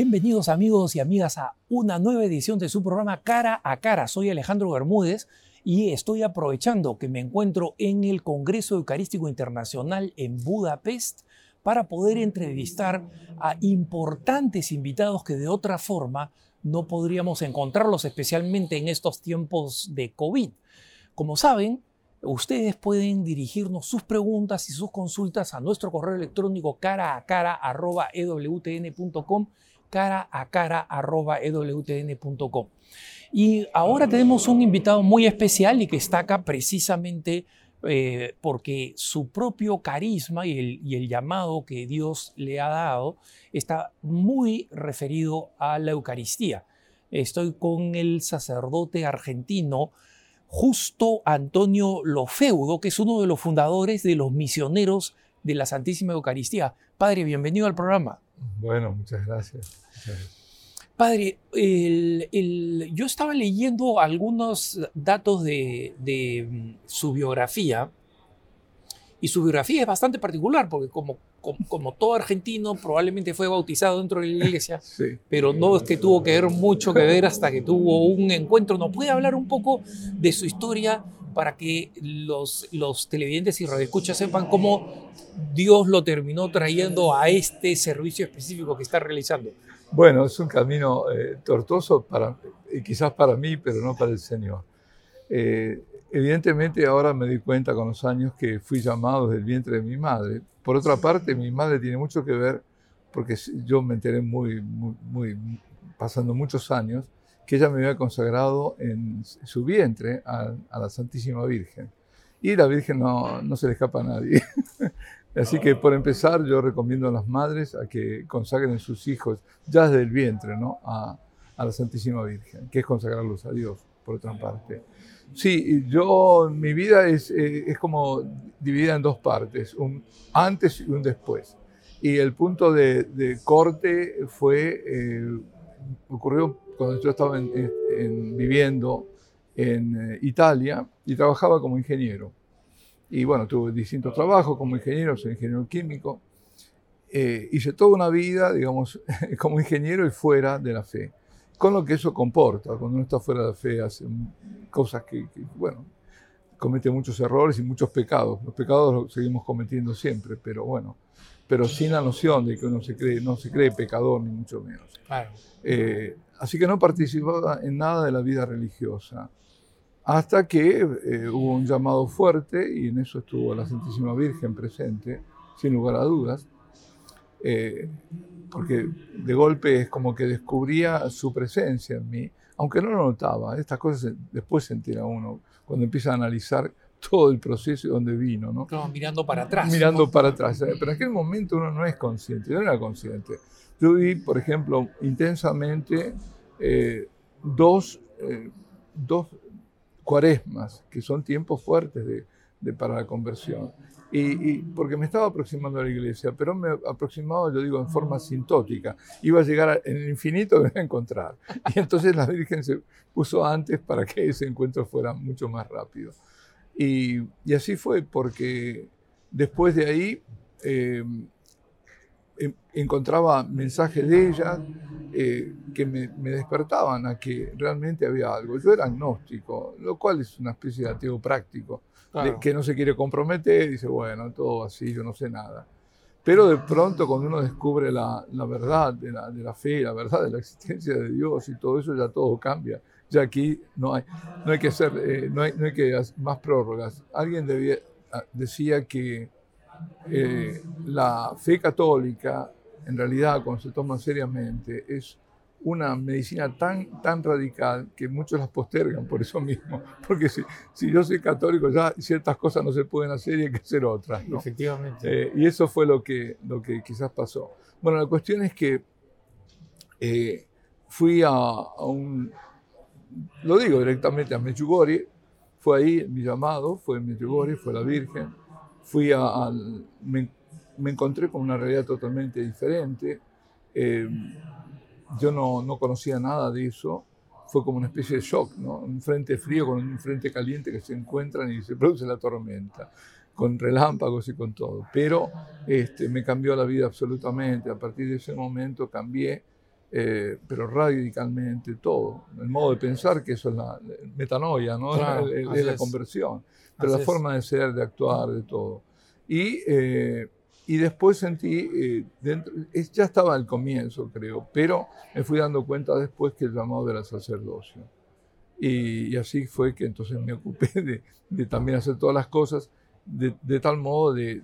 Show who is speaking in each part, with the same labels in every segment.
Speaker 1: Bienvenidos amigos y amigas a una nueva edición de su programa Cara a Cara. Soy Alejandro Bermúdez y estoy aprovechando que me encuentro en el Congreso Eucarístico Internacional en Budapest para poder entrevistar a importantes invitados que de otra forma no podríamos encontrarlos, especialmente en estos tiempos de COVID. Como saben, ustedes pueden dirigirnos sus preguntas y sus consultas a nuestro correo electrónico cara a cara cara a cara ewtn.com. Y ahora tenemos un invitado muy especial y que está acá precisamente eh, porque su propio carisma y el, y el, llamado que Dios le ha dado está muy referido a la Eucaristía. Estoy con el sacerdote argentino Justo Antonio Lofeudo, que es uno de los fundadores de los misioneros de la Santísima Eucaristía. Padre, bienvenido al programa.
Speaker 2: Bueno, muchas gracias.
Speaker 1: Padre, yo estaba leyendo algunos datos de, mm, su biografía y su biografía es bastante particular porque como, como, todo argentino probablemente fue bautizado dentro de la iglesia, pero no es que tuvo que ver mucho que ver hasta que tuvo un encuentro. ¿No puede hablar un poco de su historia para que los, televidentes y radioescuchas sepan cómo Dios lo terminó trayendo a este servicio específico que está realizando?
Speaker 2: Bueno, es un camino eh, tortuoso para, y quizás para mí, pero no para el Señor. Eh, evidentemente ahora me di cuenta con los años que fui llamado desde el vientre de mi madre. Por otra parte, mi madre tiene mucho que ver, porque yo me enteré muy, muy, pasando muchos años, que ella me había consagrado en su vientre a, la Santísima Virgen. Y la Virgen no, no se le escapa a nadie. Así que por empezar yo recomiendo a las madres a que consagren a sus hijos ya desde el vientre ¿no? a, a la Santísima Virgen, que es consagrarlos a Dios, por otra parte. Sí, yo, mi vida es, eh, es como dividida en dos partes, un antes y un después. Y el punto de, de corte fue, eh, ocurrió cuando yo estaba en, viviendo en eh, Italia y trabajaba como ingeniero. Y bueno, tuve distintos trabajos como ingeniero, soy ingeniero químico. hice toda una vida, digamos, como ingeniero y fuera de la fe con lo que eso comporta. Cuando uno está fuera de la fe hace cosas que, bueno, comete muchos errores y muchos pecados. Los pecados los seguimos cometiendo siempre, pero bueno, pero sin la noción de que uno se cree, no se cree pecador, ni mucho menos. Eh, así que no participaba en nada de la vida religiosa. Hasta que eh, hubo un llamado fuerte, y en eso estuvo la Santísima Virgen presente, sin lugar a dudas. Eh, porque de golpe es como que descubría su presencia en mí, aunque no lo notaba. Estas cosas después se entera uno cuando empieza a analizar todo el proceso y dónde vino, ¿no?
Speaker 1: mirando para atrás.
Speaker 2: Mirando para atrás. Pero en aquel momento uno no es consciente, yo no era consciente. Yo vi, por ejemplo, intensamente eh, dos, eh, dos cuaresmas, que son tiempos fuertes de, de para la conversión. Y, porque me estaba aproximando a la iglesia, pero me aproximaba, yo digo, en forma sintótica. Iba a llegar en el infinito, me iba a encontrar. Y entonces la Virgen se puso antes para que ese encuentro fuera mucho más rápido. Y, y así fue, porque después de ahí eh, encontraba mensajes de ella eh, que me, me, despertaban a que realmente había algo. Yo era agnóstico, lo cual es una especie de ateo práctico que no se quiere comprometer, dice, bueno, todo así, yo no sé nada. Pero de pronto cuando uno descubre la, la verdad de la, de la, fe, la verdad de la existencia de Dios y todo eso, ya todo cambia. Ya aquí no hay, no hay que hacer, eh, no, hay, no hay que más prórrogas. Alguien debía, ah, decía que eh, la fe católica, en realidad, cuando se toma seriamente, es una medicina tan, tan radical que muchos las postergan por eso mismo. Porque si, si yo soy católico, ya ciertas cosas no se pueden hacer y hay que hacer otras.
Speaker 1: Efectivamente.
Speaker 2: Eh, y eso fue lo que, lo que quizás pasó. Bueno, la cuestión es que eh, fui a, un, lo digo directamente, a Medjugorje, fue ahí mi llamado, fue Medjugorje, fue la Virgen, fui a, me, me, encontré con una realidad totalmente diferente. Eh, yo no, no, conocía nada de eso. Fue como una especie de shock, ¿no? Un frente frío con un frente caliente que se encuentran y se produce la tormenta, con relámpagos y con todo. Pero este, me cambió la vida absolutamente. A partir de ese momento cambié eh, pero radicalmente todo. El modo de pensar, que eso es la metanoia, ¿no? es, la conversión, pero la forma de ser, de actuar, de todo. Y, eh, y después sentí, eh, dentro, ya estaba al comienzo, creo, pero me fui dando cuenta después que el llamado era sacerdocio. Y, y así fue que entonces me ocupé de, de también hacer todas las cosas de, de tal modo de,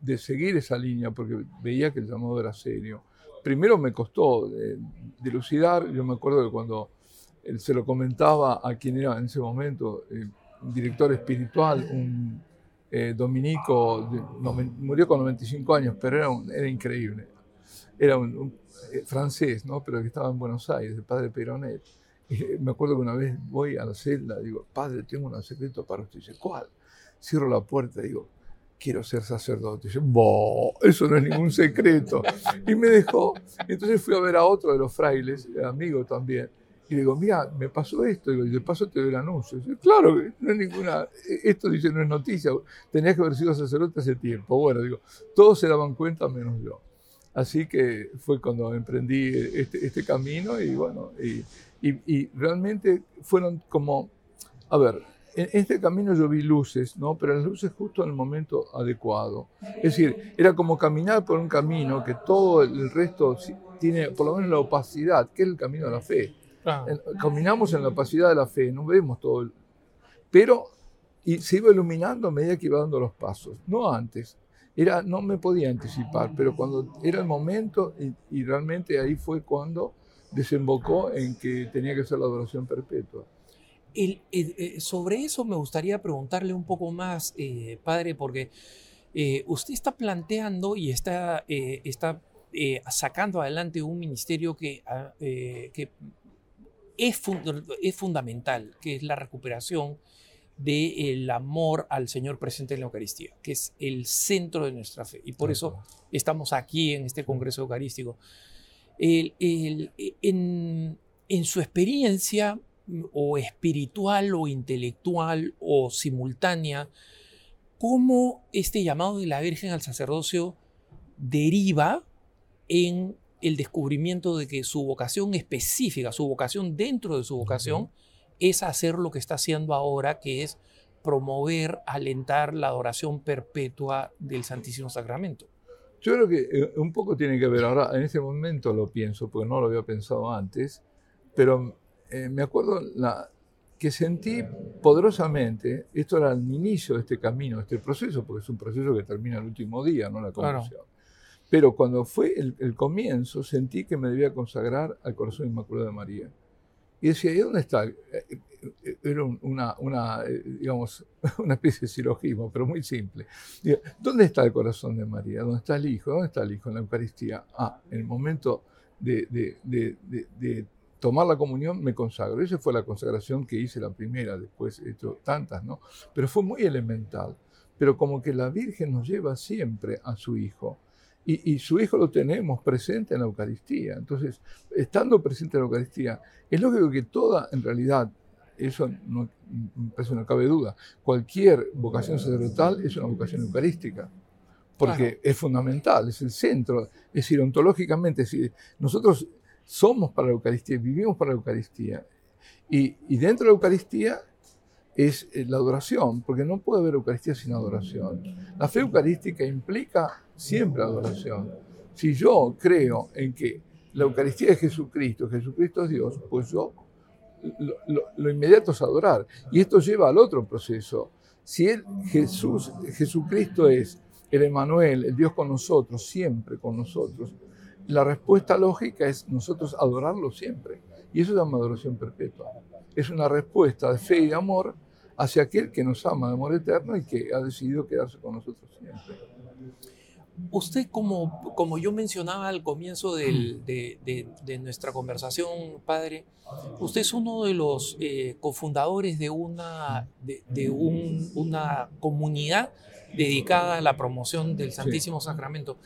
Speaker 2: de seguir esa línea, porque veía que el llamado era serio primero me costó eh, dilucidar, yo me acuerdo que cuando él se lo comentaba a quien era en ese momento eh, director espiritual, un eh, dominico, murió con 95 años, pero era, era increíble. Era un, francés, ¿no? pero que estaba en Buenos Aires, el padre Peronet. Y me acuerdo que una vez voy a la celda, digo, padre, tengo un secreto para usted. Dice, ¿cuál? Cierro la puerta, digo, quiero ser sacerdote. Y yo, eso no es ningún secreto. Y me dejó. Entonces fui a ver a otro de los frailes, amigo también. Y digo, mira, me pasó esto. y de paso te doy el anuncio. claro, no es ninguna. Esto dice, no es noticia. Tenías que haber sido sacerdote hace tiempo. Bueno, digo, todos se daban cuenta menos yo. Así que fue cuando emprendí este, este camino y bueno, y, y realmente fueron como, a ver, en este camino yo vi luces, ¿no? pero las luces justo en el momento adecuado. Es decir, era como caminar por un camino que todo el resto tiene, por lo menos la opacidad, que es el camino de la fe. Caminamos en la opacidad de la fe, no vemos todo. El, pero y se iba iluminando a medida que iba dando los pasos, no antes. Era, no me podía anticipar, pero cuando era el momento, y, y realmente ahí fue cuando desembocó en que tenía que ser la adoración perpetua.
Speaker 1: Eh, sobre eso me gustaría preguntarle un poco más, eh, padre, porque eh, usted está planteando y está, está sacando adelante un ministerio que, ah, que es, es, fundamental, que es la recuperación del amor al Señor presente en la Eucaristía, que es el centro de nuestra fe. Y por eso estamos aquí en este Congreso Eucarístico. El, en, en su experiencia, o espiritual o intelectual o simultánea, cómo este llamado de la Virgen al sacerdocio deriva en el descubrimiento de que su vocación específica, su vocación dentro de su vocación, es hacer lo que está haciendo ahora, que es promover, alentar la adoración perpetua del Santísimo Sacramento.
Speaker 2: Yo creo que eh, un poco tiene que ver, ahora en este momento lo pienso, porque no lo había pensado antes, pero eh, me acuerdo la, que sentí poderosamente, esto era el inicio de este camino, este proceso, porque es un proceso que termina el último día, no la conversión. Pero cuando fue el, comienzo, sentí que me debía consagrar al corazón inmaculado de María. Y decía, ¿y dónde está? Eh, eh, era una, una, digamos, una especie de silogismo, pero muy simple. ¿Dónde está el corazón de María? ¿Dónde está el Hijo? ¿Dónde está el Hijo? En la Eucaristía. Ah, en el momento de, de, de tomar la comunión, me consagro. Esa fue la consagración que hice la primera, después he hecho tantas, ¿no? Pero fue muy elemental. Pero como que la Virgen nos lleva siempre a su Hijo. Y, su Hijo lo tenemos presente en la Eucaristía. Entonces, estando presente en la Eucaristía, es lógico que toda, en realidad, eso no, eso no cabe duda, cualquier vocación sacerdotal es una vocación eucarística porque es fundamental, es el centro, es decir, ontológicamente, si nosotros somos para la Eucaristía, vivimos para la Eucaristía. Y, dentro de la Eucaristía es eh, la adoración, porque no puede haber Eucaristía sin adoración. La fe eucarística implica siempre adoración. Si yo creo en que la Eucaristía es Jesucristo, Jesucristo es Dios, pues yo lo, inmediato es adorar. Y esto lleva al otro proceso. Si Jesús, Jesucristo es el Emanuel, el Dios con nosotros, siempre con nosotros, la respuesta lógica es nosotros adorarlo siempre. Y eso es llama adoración perpetua. Es una respuesta de fe y de amor hacia aquel que nos ama de amor eterno y que ha decidido quedarse con nosotros siempre.
Speaker 1: Usted, como, como yo mencionaba al comienzo de, nuestra conversación, padre, usted es uno de los eh, cofundadores de, una, de, una comunidad dedicada a la promoción del Santísimo Sacramento.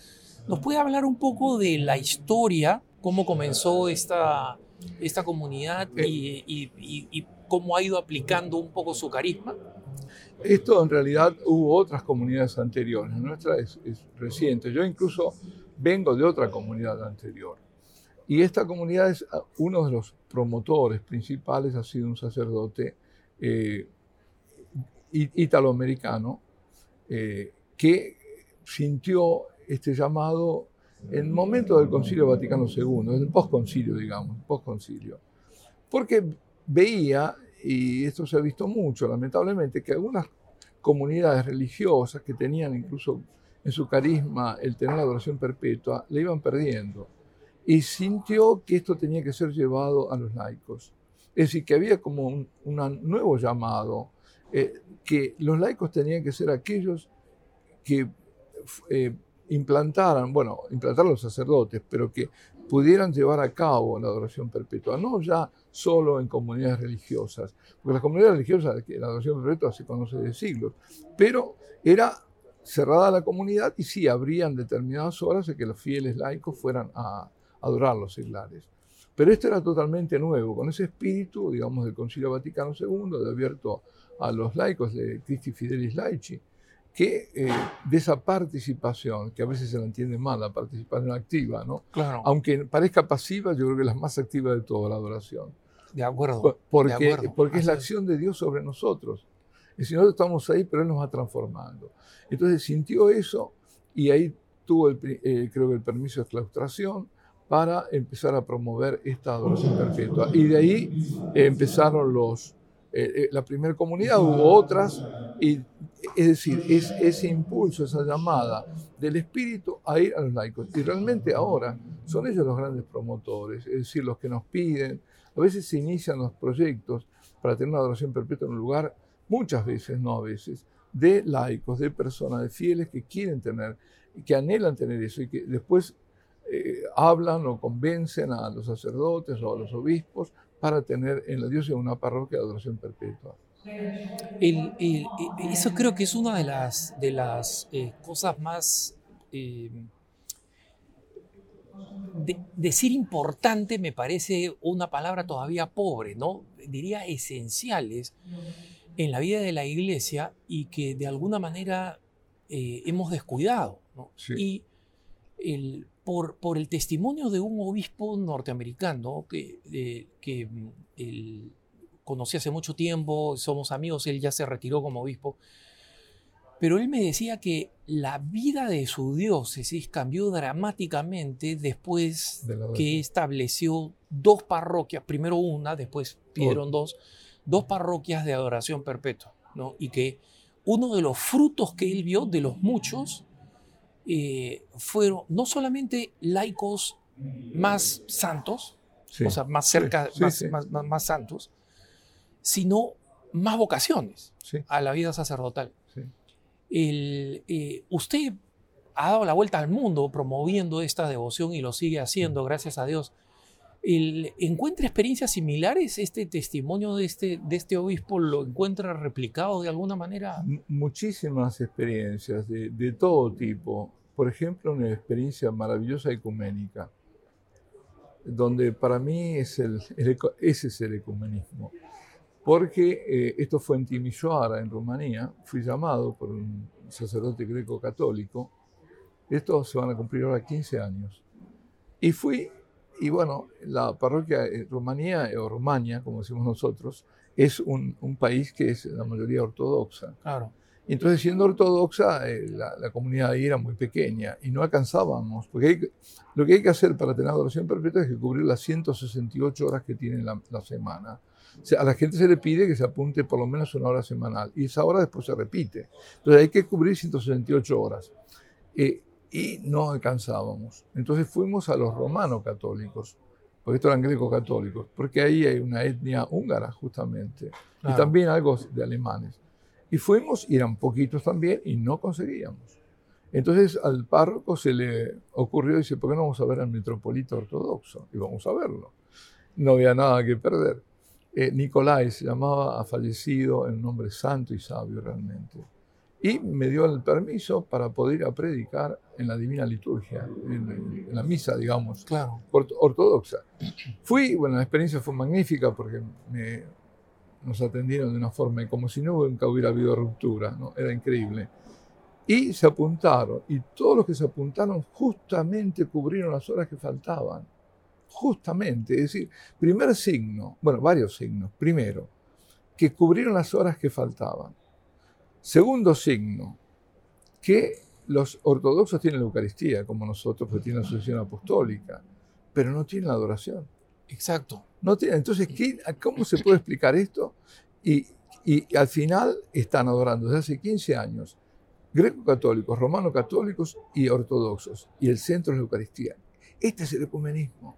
Speaker 1: ¿Nos puede hablar un poco de la historia, cómo comenzó esta, esta comunidad eh. y, cómo ha ido aplicando un poco su carisma?
Speaker 2: Esto en realidad hubo otras comunidades anteriores, nuestra es, reciente. Yo incluso vengo de otra comunidad anterior. Y esta comunidad es ah, uno de los promotores principales, ha sido un sacerdote eh, italoamericano eh, que sintió este llamado en el momento del Concilio Vaticano II, en el postconcilio, digamos, postconcilio. Porque veía, y esto se ha visto mucho, lamentablemente, que algunas comunidades religiosas que tenían incluso en su carisma el tener la adoración perpetua, le iban perdiendo. Y sintió que esto tenía que ser llevado a los laicos. Es decir, que había como un, nuevo llamado, eh, que los laicos tenían que ser aquellos que eh, implantaran, bueno, implantar los sacerdotes, pero que pudieran llevar a cabo la adoración perpetua, no ya solo en comunidades religiosas, porque las comunidades religiosas, la adoración perpetua se conoce de siglos, pero era cerrada la comunidad y sí habrían determinadas horas en que los fieles laicos fueran a adorar los seglares. Pero esto era totalmente nuevo, con ese espíritu, digamos, del Concilio Vaticano II, de abierto a los laicos de Christi Fidelis Laici, que eh, de esa participación, que a veces se la entiende mal, la participación activa, ¿no?
Speaker 1: Claro.
Speaker 2: Aunque parezca pasiva, yo creo que es la más activa de toda la adoración.
Speaker 1: De acuerdo.
Speaker 2: Porque, porque es la acción de Dios sobre nosotros. Y si nosotros estamos ahí, pero Él nos va transformando. Entonces sintió eso y ahí tuvo, el, eh, creo que, el permiso de claustración para empezar a promover esta adoración perpetua. Y de ahí empezaron los, eh, la primera comunidad, hubo otras, y es decir, es ese impulso, esa llamada del espíritu a ir a los laicos. Y realmente ahora son ellos los grandes promotores, es decir, los que nos piden. A veces se inician los proyectos para tener una adoración perpetua en un lugar, muchas veces, no a veces, de laicos, de personas, de fieles que quieren tener, que anhelan tener eso y que después eh, hablan o convencen a los sacerdotes o a los obispos para tener en la diócesis una parroquia de adoración perpetua
Speaker 1: eso creo que es una de las, de las eh, cosas más... Eh, decir importante me parece una palabra todavía pobre, ¿no? Diría esenciales en la vida de la iglesia y que de alguna manera eh, hemos descuidado. Y el, por, por, el testimonio de un obispo norteamericano que, que el, conocí hace mucho tiempo, somos amigos, él ya se retiró como obispo, pero él me decía que la vida de su diócesis cambió dramáticamente después que estableció dos parroquias, primero una, después pidieron dos, dos parroquias de adoración perpetua, ¿no? Y que uno de los frutos que él vio, de los muchos, eh, fueron no solamente laicos más santos, o sea, más cerca, más, más, santos, sino más vocaciones a la vida sacerdotal. Eh, usted ha dado la vuelta al mundo promoviendo esta devoción y lo sigue haciendo, gracias a Dios. ¿Encuentra experiencias similares? ¿Este testimonio de este, de este obispo lo encuentra replicado de alguna manera?
Speaker 2: muchísimas experiencias de, todo tipo. Por ejemplo, una experiencia maravillosa ecuménica, donde para mí es el, ese es el ecumenismo porque eh, esto fue en Timișoara, en Rumanía, fui llamado por un sacerdote greco-católico, estos se van a cumplir ahora 15 años, y fui, y bueno, la parroquia de Rumanía, o Rumania, como decimos nosotros, es un, un, país que es la mayoría ortodoxa.
Speaker 1: Claro.
Speaker 2: Entonces, siendo ortodoxa, eh, la, comunidad ahí era muy pequeña y no alcanzábamos, porque lo que hay que hacer para tener adoración perpetua es que cubrir las 168 horas que tiene la, la semana a la gente se le pide que se apunte por lo menos una hora semanal y esa hora después se repite. Entonces hay que cubrir 168 horas. Eh, y no alcanzábamos. Entonces fuimos a los romanos católicos, porque estos eran greco-católicos, porque ahí hay una etnia húngara justamente, y también algo de alemanes. Y fuimos, y eran poquitos también, y no conseguíamos. Entonces al párroco se le ocurrió, dice, ¿por qué no vamos a ver al metropolita ortodoxo? Y vamos a verlo. No había nada que perder. Eh, Nicolai se llamaba, ha fallecido, en un hombre santo y sabio realmente. Y me dio el permiso para poder ir a predicar en la Divina Liturgia, en, la misa, digamos,
Speaker 1: claro.
Speaker 2: ortodoxa. Fui, bueno, la experiencia fue magnífica porque nos atendieron de una forma como si nunca hubiera habido ruptura, ¿no? era increíble. Y se apuntaron, y todos los que se apuntaron justamente cubrieron las horas que faltaban. justamente, es decir, primer signo, bueno, varios signos. Primero, que cubrieron las horas que faltaban. Segundo signo, que los ortodoxos tienen la Eucaristía, como nosotros, que tienen la asociación apostólica, pero no tienen la adoración.
Speaker 1: Exacto.
Speaker 2: No tienen. Entonces, ¿cómo se puede explicar esto? Y, y al final están adorando desde hace 15 años greco-católicos, romano-católicos y ortodoxos. Y el centro es la Eucaristía. Este es el ecumenismo.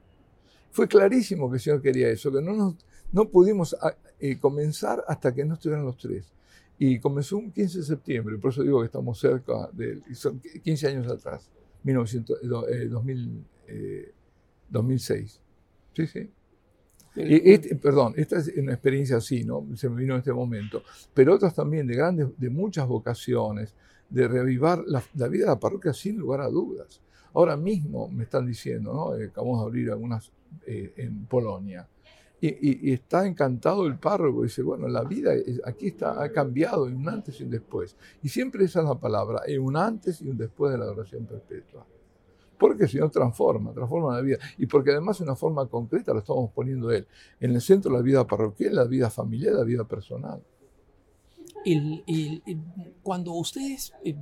Speaker 2: Fue clarísimo que el Señor quería eso, que no, nos, no pudimos ah, eh, comenzar hasta que no estuvieran los tres. Y comenzó un 15 de septiembre, por eso digo que estamos cerca de son 15 años atrás, 1900, 2000, 2006. Sí, sí. Y este, perdón, esta es una experiencia así, ¿no? Se me vino en este momento. Pero otras también de grandes, de muchas vocaciones, de reavivar la, vida de la parroquia sin lugar a dudas. Ahora mismo me están diciendo, ¿no? Eh, acabamos de abrir algunas eh, en Polonia. Y, está encantado el párroco, dice, bueno, la vida aquí está, ha cambiado en un antes y un después. Y siempre esa es la palabra, en un antes y un después de la adoración perpetua. Porque el Señor transforma, transforma la vida. Y porque además de una forma concreta lo estamos poniendo Él, en el centro de la vida parroquial, la vida familiar, la vida personal.
Speaker 1: Y, cuando ustedes eh,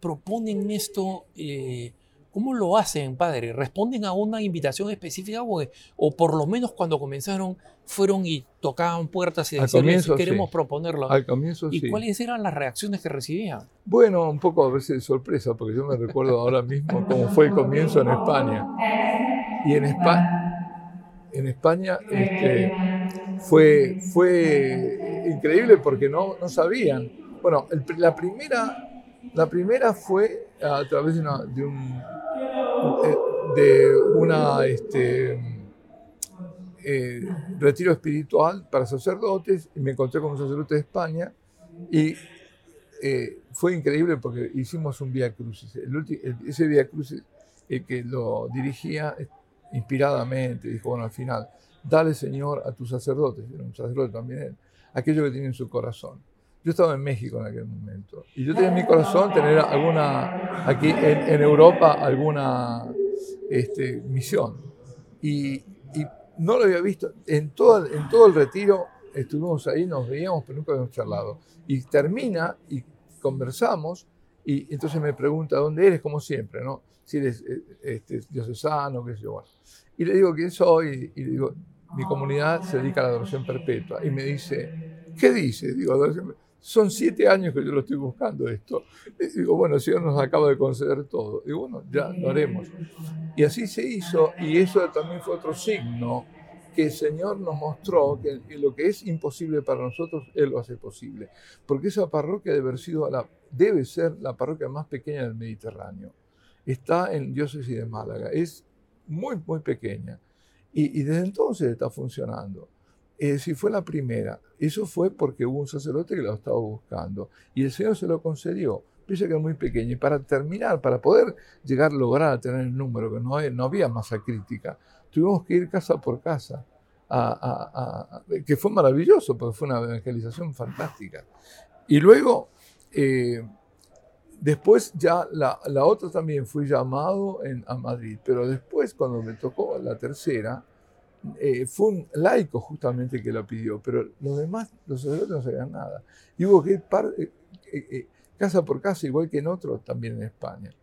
Speaker 1: proponen esto, eh, ¿Cómo lo hacen, padre? ¿Responden a una invitación específica o, por lo menos cuando comenzaron fueron y tocaban puertas y decían, queremos proponerlo?
Speaker 2: Al comienzo
Speaker 1: ¿Y cuáles eran las reacciones que recibían?
Speaker 2: Bueno, un poco a veces de sorpresa, porque yo me recuerdo ahora mismo cómo fue el comienzo en España. Y en, España, en España este, fue, fue increíble porque no, no sabían. Bueno, la primera la primera fue a través de, de un de una este, eh, retiro espiritual para sacerdotes y me encontré con un sacerdote de España y eh, fue increíble porque hicimos un Via Crucis. ese Via Crucis el que lo dirigía inspiradamente, dijo, bueno, al final, dale Señor a tus sacerdotes, era un sacerdote también él, aquello que tiene en su corazón. Yo estaba en México en aquel momento y yo tenía en mi corazón tener alguna, aquí en, Europa, alguna este, misión. Y, no lo había visto. En todo, en todo el retiro estuvimos ahí, nos veíamos, pero nunca habíamos charlado. Y termina y conversamos y entonces me pregunta dónde eres, como siempre, ¿no? Si eres eh, este, diocesano, qué sé yo. Y le digo quién soy y le digo, mi comunidad se dedica a la adoración perpetua. Y me dice, ¿qué dice? Digo, adoración son siete años que yo lo estoy buscando esto. Y digo, bueno, el Señor nos acaba de conceder todo. Y bueno, ya lo haremos. Y así se hizo, y eso también fue otro signo que el Señor nos mostró que lo que es imposible para nosotros, Él lo hace posible. Porque esa parroquia debe, sido la, ser la parroquia más pequeña del Mediterráneo. Está en diócesis de Málaga. Es muy, muy pequeña. Y desde entonces está funcionando. Es decir, fue la primera. Eso fue porque hubo un sacerdote que lo estaba buscando. Y el Señor se lo concedió. Piensa que es muy pequeño. Y para terminar, para poder llegar lograr tener el número, que no, no había masa crítica, tuvimos que ir casa por casa. que fue maravilloso, porque fue una evangelización fantástica. Y luego, eh, después ya la, la, otra también fui llamado en, a Madrid, pero después cuando me tocó la tercera, eh, fue un laico justamente que lo pidió, pero los demás, los sacerdotes no sabían nada. Y hubo que ir eh, eh, casa por casa, igual que en otros también en España.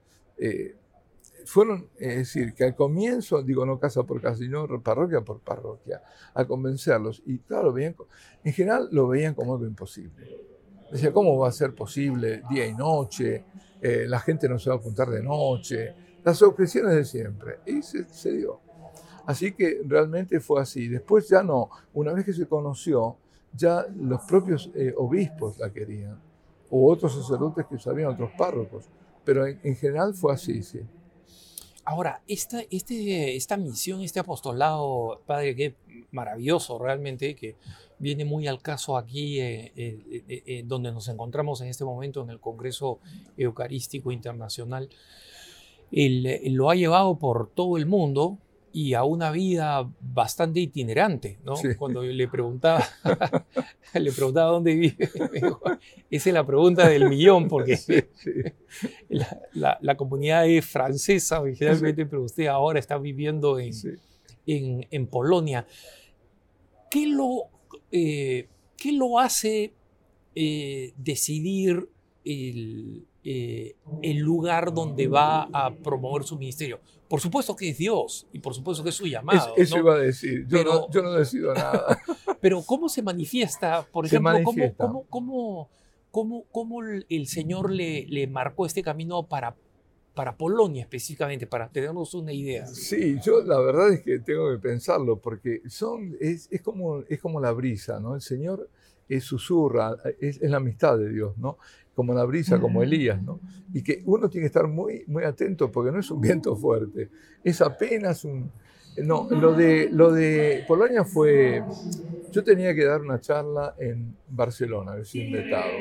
Speaker 2: fueron, es decir, que al comienzo, digo no casa por casa, sino parroquia por parroquia, a convencerlos. Y claro, veían, en general lo veían como algo imposible. Decía, ¿cómo va a ser posible día y noche? la gente no se va a apuntar de noche. Las objeciones de siempre. Y se dio. Así que realmente fue así. Después ya no, una vez que se conoció, ya los propios eh, obispos la querían, o otros sacerdotes que sabían, otros párrocos, pero en, general fue así, sí.
Speaker 1: Ahora, esta, este, esta misión, este apostolado, Padre, que maravilloso realmente, que viene muy al caso aquí, eh, eh, donde nos encontramos en este momento en el Congreso Eucarístico Internacional, lo ha llevado por todo el mundo, y a una vida bastante itinerante, ¿no? Cuando le preguntaba, le preguntaba dónde vive, esa es la pregunta del millón, porque La, la, comunidad es francesa originalmente, pero usted ahora está viviendo en, en, Polonia. ¿Qué lo, eh, ¿qué lo hace eh, decidir el, eh, el, lugar donde va a promover su ministerio? Por supuesto que es Dios y por supuesto que es su llamado.
Speaker 2: eso iba a decir, yo, no, yo, no, decido nada.
Speaker 1: pero ¿cómo se manifiesta? Por ejemplo, ¿cómo, cómo, cómo, cómo, el Señor le, le marcó este camino para para Polonia específicamente, para tenernos una idea.
Speaker 2: Sí, yo la verdad es que tengo que pensarlo, porque son, es, es como, es como la brisa, ¿no? El Señor es susurra, es, es, la amistad de Dios, ¿no? Como la brisa, como Elías, ¿no? Y que uno tiene que estar muy, muy atento porque no es un viento fuerte, es apenas un... No, lo de, lo de Polonia fue... Yo tenía que dar una charla en Barcelona, recién vetado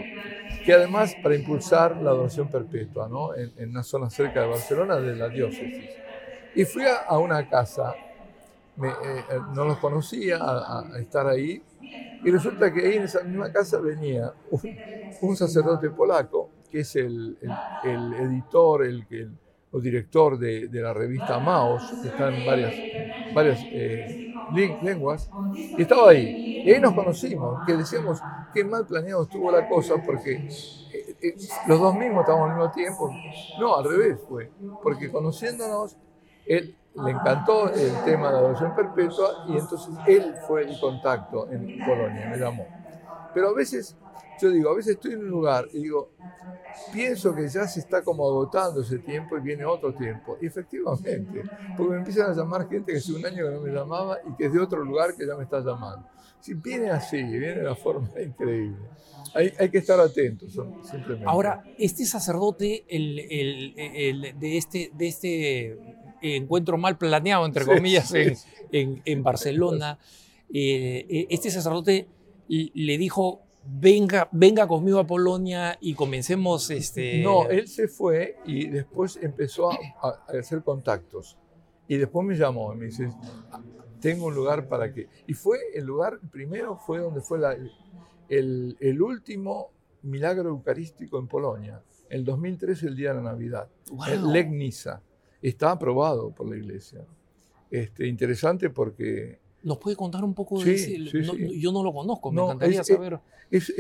Speaker 2: que además para impulsar la adoración perpetua, ¿no? en, una zona cerca de Barcelona, de la diócesis. Y fui a, una casa, eh, eh, no los conocía a, estar ahí, y resulta que ahí en esa misma casa venía un, sacerdote polaco, que es el, el, editor, el, el, o director de, de, la revista Maos, que está en varias, varias eh, lenguas, y estaba ahí. Y ahí nos conocimos, que decíamos qué mal planeado estuvo la cosa, porque los dos mismos estábamos al mismo tiempo. No, al revés fue, porque conociéndonos, él le encantó el tema de la adoración perpetua y entonces él fue el contacto en Polonia, me llamó. Pero a veces, yo digo, a veces estoy en un lugar y digo, pienso que ya se está como agotando ese tiempo y viene otro tiempo. Y efectivamente, porque me empiezan a llamar gente que hace un año que no me llamaba y que es de otro lugar que ya me está llamando. Si viene así, viene de una forma increíble. Hay, hay que estar atentos, simplemente.
Speaker 1: Ahora, este sacerdote el, el, de, este, de este encuentro mal planeado, entre comillas, En, en, Barcelona, eh, eh, este sacerdote le dijo, venga, venga conmigo a Polonia y comencemos este...
Speaker 2: No, él se fue y después empezó a, hacer contactos. Y después me llamó y me dice, tengo un lugar para que... Y fue el lugar, primero fue donde fue la, el, el, último milagro eucarístico en Polonia, el 2013, el día de la Navidad, el Legnica. Está aprobado por la iglesia. Este, interesante porque
Speaker 1: ¿Nos puede contar un poco de ese? yo no lo conozco, me encantaría saber.
Speaker 2: Es,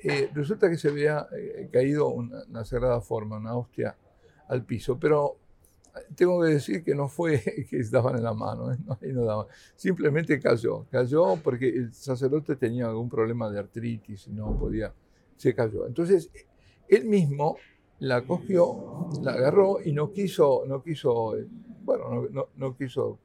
Speaker 2: eh, resulta que se había eh, caído una, sagrada forma, una hostia, al piso, pero eh, tengo que decir que no fue que daban en la mano, no, simplemente cayó, cayó porque el sacerdote tenía algún problema de artritis y no podía, se cayó. Entonces, él mismo la cogió, la agarró y no quiso, no quiso, bueno, no quiso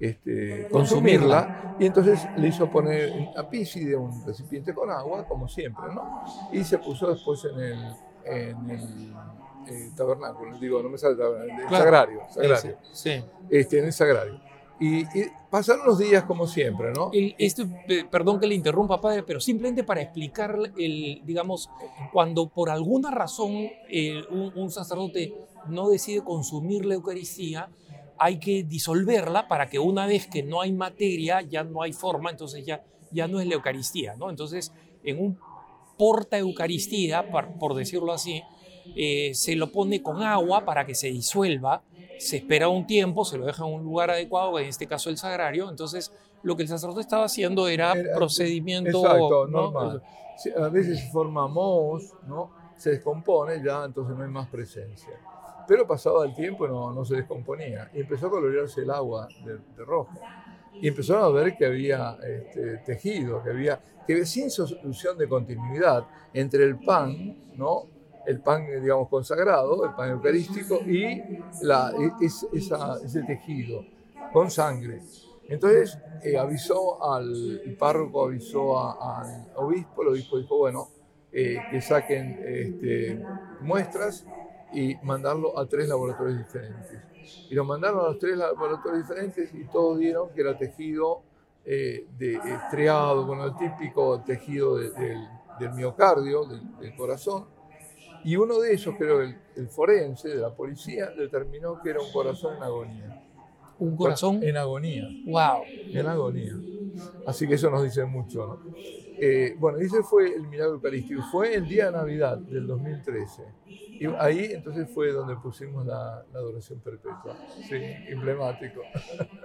Speaker 2: este, consumirla y entonces le hizo poner a de un recipiente con agua, como siempre, ¿no? Y se puso después en el, en el eh, tabernáculo, digo, no me sale el, sagrario, sagrario. Sí, Este, en el sagrario. Y, pasaron los días como siempre, ¿no?
Speaker 1: esto, perdón que le interrumpa, padre, pero simplemente para explicar, el, digamos, cuando por alguna razón un, un sacerdote no decide consumir la Eucaristía, hay que disolverla para que una vez que no hay materia, ya no hay forma, entonces ya, ya no es la Eucaristía, ¿no? Entonces, en un porta Eucaristía, por, decirlo así, eh, se lo pone con agua para que se disuelva, se espera un tiempo, se lo deja en un lugar adecuado, en este caso el sagrario, entonces lo que el sacerdote estaba haciendo era, procedimiento...
Speaker 2: Exacto, normal. a veces se forma mohos, ¿no? se descompone, ya entonces no hay más presencia. Pero pasado el tiempo no, no se descomponía y empezó a colorearse el agua de, rojo. Y empezaron a ver que había este, tejido, que había, que sin solución de continuidad entre el pan, ¿no? El pan, digamos, consagrado, el pan eucarístico, y la, esa, ese tejido con sangre. Entonces eh, avisó al el párroco, avisó al obispo, el obispo dijo, bueno, eh, que saquen este, muestras y mandarlo a tres laboratorios diferentes. Y lo mandaron a los tres laboratorios diferentes y todos dieron que era tejido eh, de estriado, con el típico tejido del, miocardio, del, corazón. Y uno de esos, creo, el, el forense de la policía, determinó que era un corazón en agonía.
Speaker 1: ¿Un corazón?
Speaker 2: En agonía.
Speaker 1: ¡Wow!
Speaker 2: En agonía. Así que eso nos dice mucho, ¿no? Eh, bueno, ese fue el milagro eucarístico. Fue el día de Navidad del 2013. Y ahí entonces fue donde pusimos la, adoración perpetua. Sí, emblemático.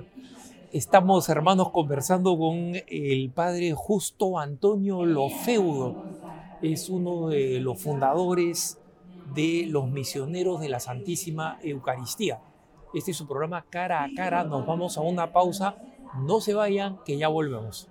Speaker 1: Estamos, hermanos, conversando con el padre Justo Antonio Lofeudo. Es uno de los fundadores de los misioneros de la Santísima Eucaristía. Este es su programa Cara a Cara. Nos vamos a una pausa. No se vayan, que ya volvemos.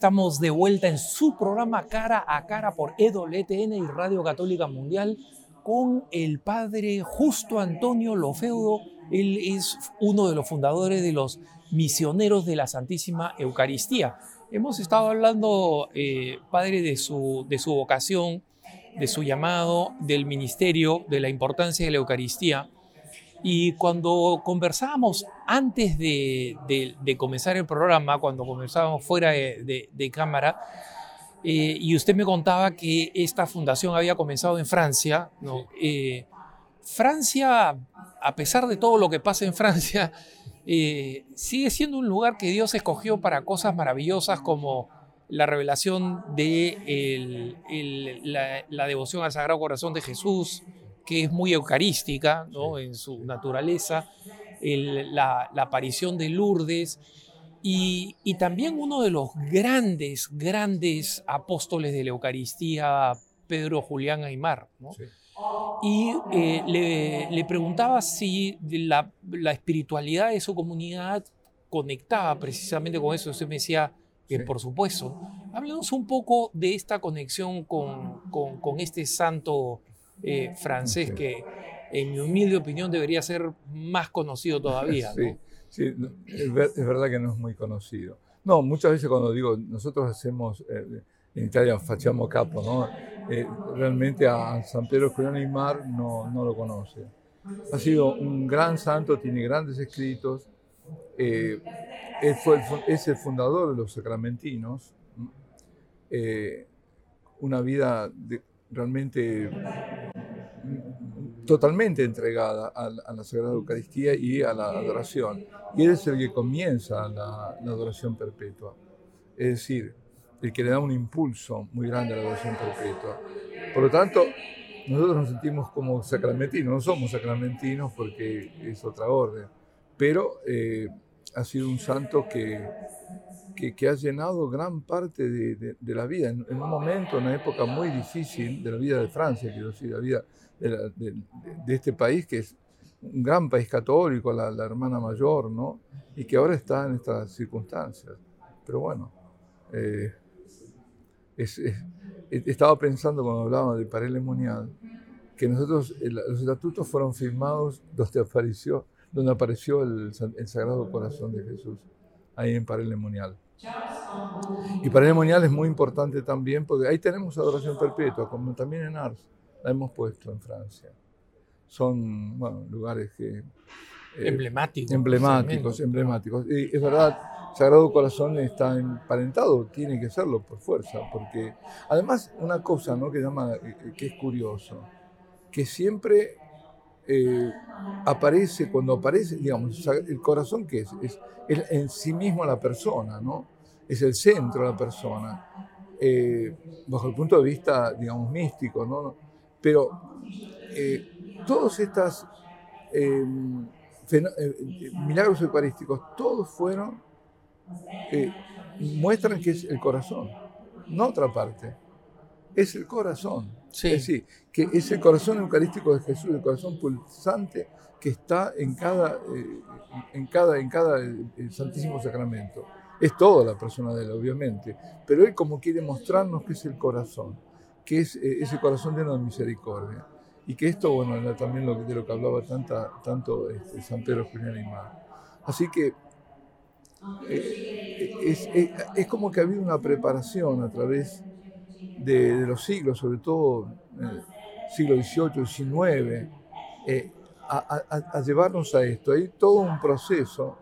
Speaker 1: Estamos de vuelta en su programa Cara a Cara por EWTN y Radio Católica Mundial con el padre Justo Antonio Lofeudo. Él es uno de los fundadores de los misioneros de la Santísima Eucaristía. Hemos estado hablando, eh, padre, de su, de su vocación, de su llamado, del ministerio, de la importancia de la Eucaristía. Y cuando conversábamos antes de, comenzar el programa, cuando conversábamos fuera de, cámara, eh, y usted me contaba que esta fundación había comenzado en Francia, ¿no? Eh, Francia, a pesar de todo lo que pasa en Francia, eh, sigue siendo un lugar que Dios escogió para cosas maravillosas como la revelación de la, la, devoción al Sagrado Corazón de Jesús, que es muy eucarística ¿no? en su naturaleza, la, aparición de Lourdes y, también uno de los grandes, grandes apóstoles de la Eucaristía, Pedro Julián Aymar. Y eh, le, preguntaba si la, espiritualidad de su comunidad conectaba precisamente con eso. Usted me decía que por supuesto. Háblanos un poco de esta conexión con, con, con este santo eh, francés que, en mi humilde opinión, debería ser más conocido todavía.
Speaker 2: Sí, sí es, verdad que no es muy conocido. No, muchas veces cuando digo, nosotros hacemos, eh, en Italia facciamo capo, ¿no? Eh, realmente a San Pedro y Mar no, no lo conoce. Ha sido un gran santo, tiene grandes escritos, fue es el fundador de los sacramentinos, una vida de, realmente totalmente entregada a, la Sagrada Eucaristía y a la adoración. Y él es el que comienza la, adoración perpetua. Es decir, el que le da un impulso muy grande a la adoración perpetua. Por lo tanto, nosotros nos sentimos como sacramentinos, no somos sacramentinos porque es otra orden, pero eh, ha sido un santo que que, ha llenado gran parte de, la vida, en, un momento, en una época muy difícil de la vida de Francia, quiero decir, la vida de, este país que es un gran país católico, la, hermana mayor, ¿no? Y que ahora está en estas circunstancias. Pero bueno, eh, estaba pensando cuando hablábamos de Parele Munial, que nosotros, los estatutos fueron firmados donde apareció, donde apareció el, Sagrado Corazón de Jesús, ahí en Parele Munial. Y para el Monial es muy importante también, porque ahí tenemos adoración perpetua, como también en Ars, la hemos puesto en Francia. Son lugares que... Eh,
Speaker 1: emblemáticos.
Speaker 2: Emblemáticos, emblemáticos. Y es verdad, Sagrado Corazón está emparentado, tiene que serlo por fuerza, porque además una cosa ¿no? que, llama, eh, que es curioso, que siempre eh, aparece, cuando aparece, digamos, el corazón que es, es, en sí mismo la persona, ¿no? Es el centro de la persona, eh, bajo el punto de vista, digamos, místico, ¿no? Pero eh, todos estos milagros eucarísticos, todos fueron, muestran que es el corazón, no otra parte, es el corazón. Es decir, que es el corazón eucarístico de Jesús, el corazón pulsante que está en cada, eh, en cada, en cada eh, Santísimo Sacramento. Es toda la persona de él, obviamente, pero él como quiere mostrarnos que es el corazón, que es eh, ese corazón lleno de misericordia. Y que esto, bueno, también lo, de lo que hablaba tanta, tanto este, San Pedro Julián y Mar. Así que es, es, es, como que ha una preparación a través de, los siglos, sobre todo el siglo XVIII, XIX, eh, a, llevarnos a esto. Hay todo un proceso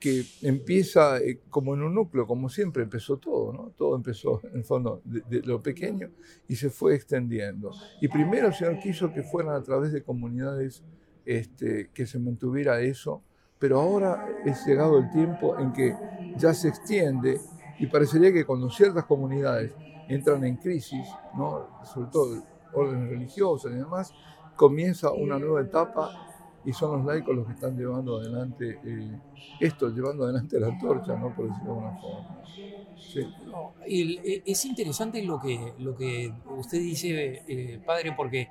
Speaker 2: que empieza eh, como en un núcleo, como siempre empezó todo, ¿no? Todo empezó en el fondo de, lo pequeño y se fue extendiendo. Y primero el Señor quiso que fueran a través de comunidades este, que se mantuviera eso, pero ahora es llegado el tiempo en que ya se extiende y parecería que cuando ciertas comunidades entran en crisis, ¿no? sobre todo órdenes religiosas y demás, comienza una nueva etapa y son los laicos los que están llevando adelante eh, esto, llevando adelante la antorcha, ¿no? por decirlo de alguna forma.
Speaker 1: Eh, es interesante lo que, lo que usted dice, eh, padre, porque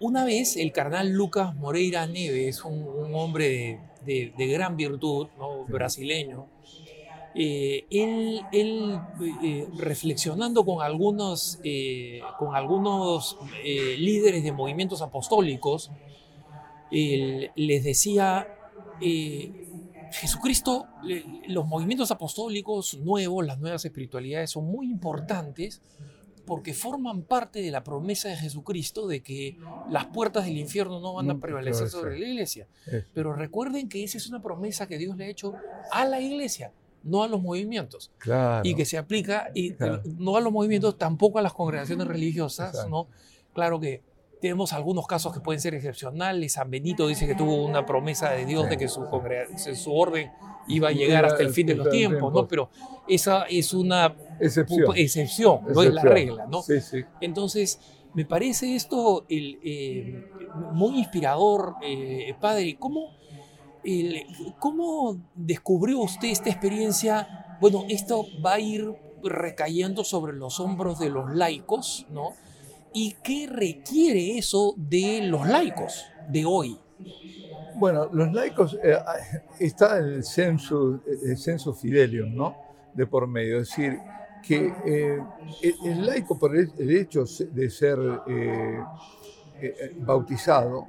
Speaker 1: una vez el carnal Lucas Moreira Neves, un, un hombre de, de, gran virtud, ¿no? brasileño, él, él reflexionando con algunos, con algunos líderes de movimientos apostólicos, les decía, eh, Jesucristo, los movimientos apostólicos nuevos, las nuevas espiritualidades son muy importantes porque forman parte de la promesa de Jesucristo de que las puertas del infierno no van a prevalecer sobre la iglesia. Pero recuerden que esa es una promesa que Dios le ha hecho a la iglesia, no a los movimientos. Y que se aplica y no a los movimientos, tampoco a las congregaciones religiosas, ¿no? Claro que tenemos algunos casos que pueden ser excepcionales. San Benito dice que tuvo una promesa de Dios de que su, su orden iba a llegar hasta el fin de los tiempos, ¿no? Pero esa es una excepción, no es la regla, ¿no? Entonces, me parece esto eh, muy inspirador, eh, padre. ¿Cómo, ¿Cómo descubrió usted esta experiencia? Bueno, esto va a ir recayendo sobre los hombros de los laicos, ¿no? ¿Y qué requiere eso de los laicos de hoy?
Speaker 2: Bueno, los laicos, eh, está el censo, el censo fidelium, ¿no? De por medio, es decir, que eh, el, laico por el, hecho de ser eh, bautizado,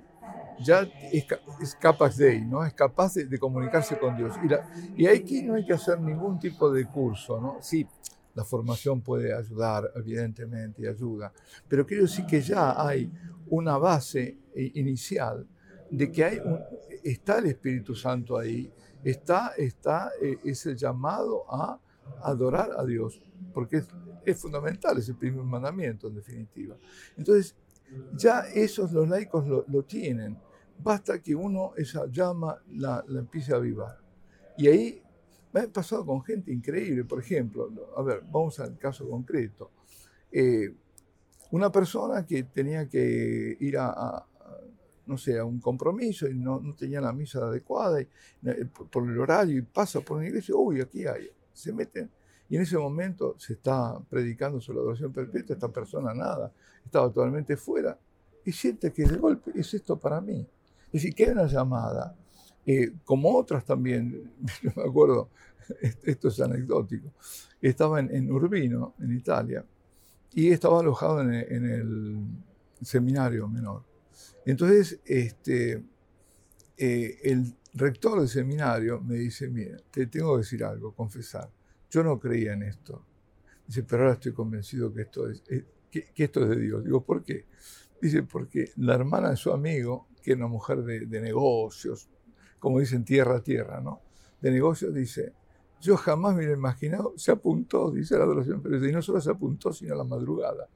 Speaker 2: ya es, capaz de, ¿no? Es capaz de, comunicarse con Dios. Y, y aquí no hay que hacer ningún tipo de curso, ¿no? Sí, la formación puede ayudar, evidentemente, y ayuda, pero quiero decir que ya hay una base inicial de que hay está el Espíritu Santo ahí, está, está eh, ese llamado a adorar a Dios, porque es, es, fundamental, es el primer mandamiento en definitiva. Entonces, ya esos los laicos lo, lo tienen, basta que uno esa llama la, la empiece a avivar. Y ahí me ha pasado con gente increíble, por ejemplo, a ver, vamos al caso concreto. Eh, una persona que tenía que ir a, no sé, a un compromiso y no, tenía la misa adecuada y, eh, por el horario y pasa por una iglesia, uy, aquí hay, se meten. Y en ese momento se está predicando sobre la adoración perpetua, esta persona nada, estaba totalmente fuera y siente que de golpe es esto para mí. Es decir, que hay una llamada eh, como otras también, yo me acuerdo, esto es anecdótico, estaba en, Urbino, en Italia, y estaba alojado en, el seminario menor. Entonces, este, eh, el rector del seminario me dice, mira, te tengo que decir algo, confesar, yo no creía en esto. Dice, pero ahora estoy convencido que esto es, eh, que, esto es de Dios. Digo, ¿por qué? Dice, porque la hermana de su amigo, que era una mujer de, de negocios, como dicen, tierra a tierra, ¿no? De negocios, dice, yo jamás me hubiera imaginado, se apuntó, dice la adoración, pero y no solo se apuntó, sino a la madrugada.